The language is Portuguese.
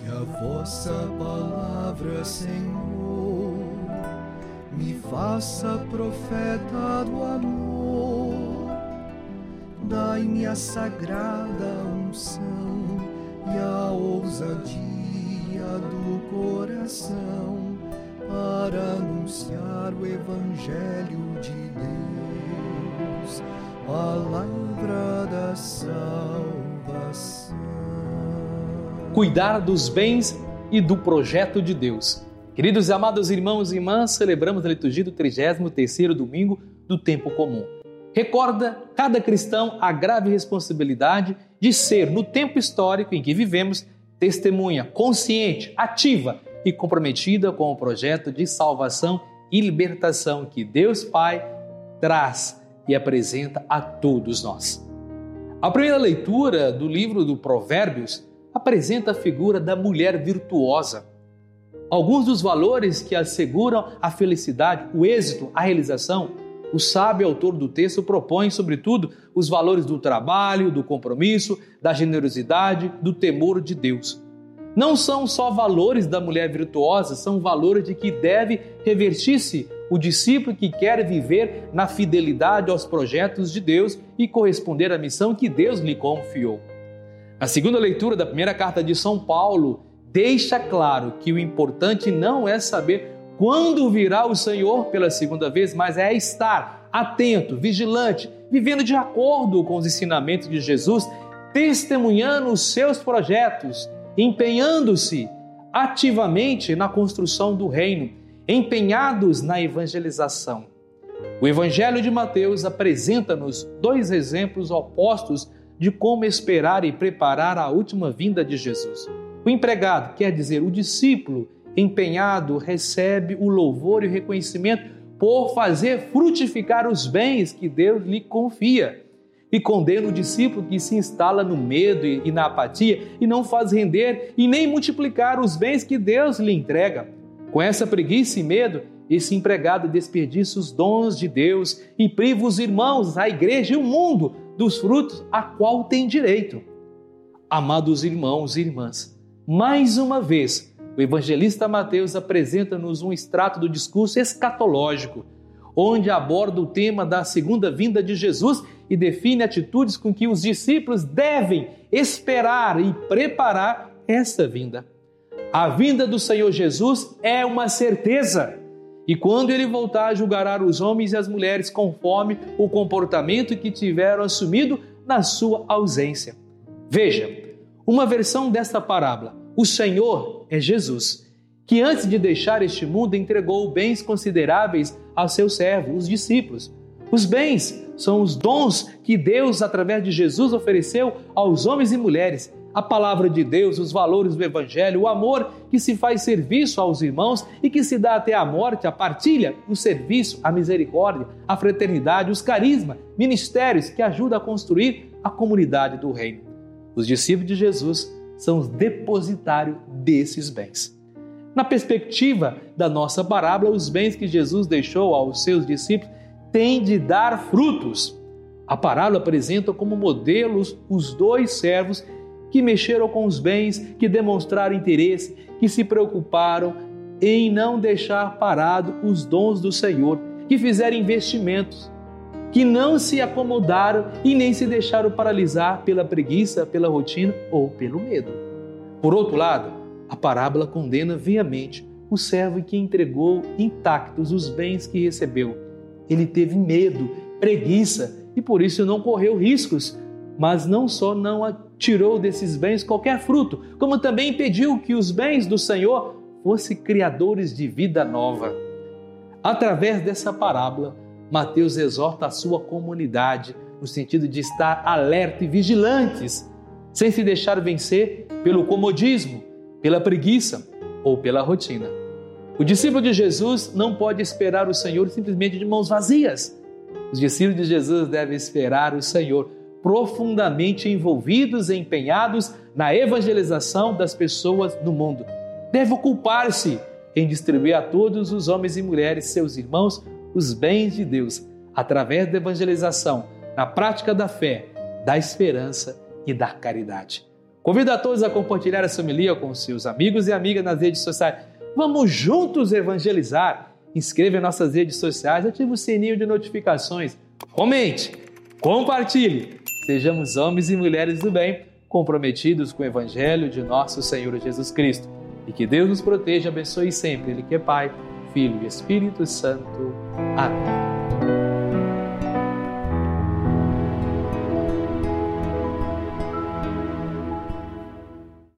Que a vossa palavra, Senhor, me faça profeta do amor. Dai-me a sagrada unção e a ousadia do coração para anunciar o Evangelho de Deus, palavra da salvação. Cuidar dos bens e do projeto de Deus. Queridos e amados irmãos e irmãs, celebramos a liturgia do 33º domingo do tempo comum. Recorda cada cristão a grave responsabilidade de ser, no tempo histórico em que vivemos, testemunha consciente, ativa e comprometida com o projeto de salvação e libertação que Deus Pai traz e apresenta a todos nós. A primeira leitura do livro do Provérbios apresenta a figura da mulher virtuosa. Alguns dos valores que asseguram a felicidade, o êxito, a realização, o sábio autor do texto propõe, sobretudo, os valores do trabalho, do compromisso, da generosidade, do temor de Deus. Não são só valores da mulher virtuosa, são valores de que deve revertir-se o discípulo que quer viver na fidelidade aos projetos de Deus e corresponder à missão que Deus lhe confiou. A segunda leitura da primeira carta de São Paulo deixa claro que o importante não é saber quando virá o Senhor pela segunda vez, mas é estar atento, vigilante, vivendo de acordo com os ensinamentos de Jesus, testemunhando os seus projetos empenhando-se ativamente na construção do reino, empenhados na evangelização. O Evangelho de Mateus apresenta-nos dois exemplos opostos de como esperar e preparar a última vinda de Jesus. O empregado, quer dizer, o discípulo empenhado, recebe o louvor e o reconhecimento por fazer frutificar os bens que Deus lhe confia e condena o discípulo que se instala no medo e na apatia e não faz render e nem multiplicar os bens que Deus lhe entrega. Com essa preguiça e medo, esse empregado desperdiça os dons de Deus e priva os irmãos, a igreja e o mundo dos frutos a qual tem direito. Amados irmãos e irmãs, mais uma vez, o evangelista Mateus apresenta-nos um extrato do discurso escatológico onde aborda o tema da segunda vinda de Jesus e define atitudes com que os discípulos devem esperar e preparar essa vinda. A vinda do Senhor Jesus é uma certeza. E quando ele voltar, julgará os homens e as mulheres conforme o comportamento que tiveram assumido na sua ausência. Veja, uma versão desta parábola: o Senhor é Jesus que antes de deixar este mundo entregou bens consideráveis aos seus servos, os discípulos. Os bens são os dons que Deus, através de Jesus, ofereceu aos homens e mulheres. A palavra de Deus, os valores do Evangelho, o amor que se faz serviço aos irmãos e que se dá até a morte, a partilha, o serviço, a misericórdia, a fraternidade, os carismas, ministérios que ajudam a construir a comunidade do Reino. Os discípulos de Jesus são os depositários desses bens. Na perspectiva da nossa parábola, os bens que Jesus deixou aos seus discípulos têm de dar frutos. A parábola apresenta como modelos os dois servos que mexeram com os bens, que demonstraram interesse, que se preocuparam em não deixar parado os dons do Senhor, que fizeram investimentos, que não se acomodaram e nem se deixaram paralisar pela preguiça, pela rotina ou pelo medo. Por outro lado, a parábola condena veemente o servo que entregou intactos os bens que recebeu. Ele teve medo, preguiça e por isso não correu riscos, mas não só não tirou desses bens qualquer fruto, como também impediu que os bens do Senhor fossem criadores de vida nova. Através dessa parábola, Mateus exorta a sua comunidade no sentido de estar alerta e vigilantes, sem se deixar vencer pelo comodismo, pela preguiça ou pela rotina. O discípulo de Jesus não pode esperar o Senhor simplesmente de mãos vazias. Os discípulos de Jesus devem esperar o Senhor profundamente envolvidos e empenhados na evangelização das pessoas no mundo. Deve ocupar-se em distribuir a todos os homens e mulheres, seus irmãos, os bens de Deus, através da evangelização, na prática da fé, da esperança e da caridade. Convido a todos a compartilhar essa homilia com seus amigos e amigas nas redes sociais. Vamos juntos evangelizar. Inscreva em nossas redes sociais, ative o sininho de notificações, comente, compartilhe. Sejamos homens e mulheres do bem, comprometidos com o Evangelho de nosso Senhor Jesus Cristo. E que Deus nos proteja abençoe sempre. Ele que é Pai, Filho e Espírito Santo. Amém.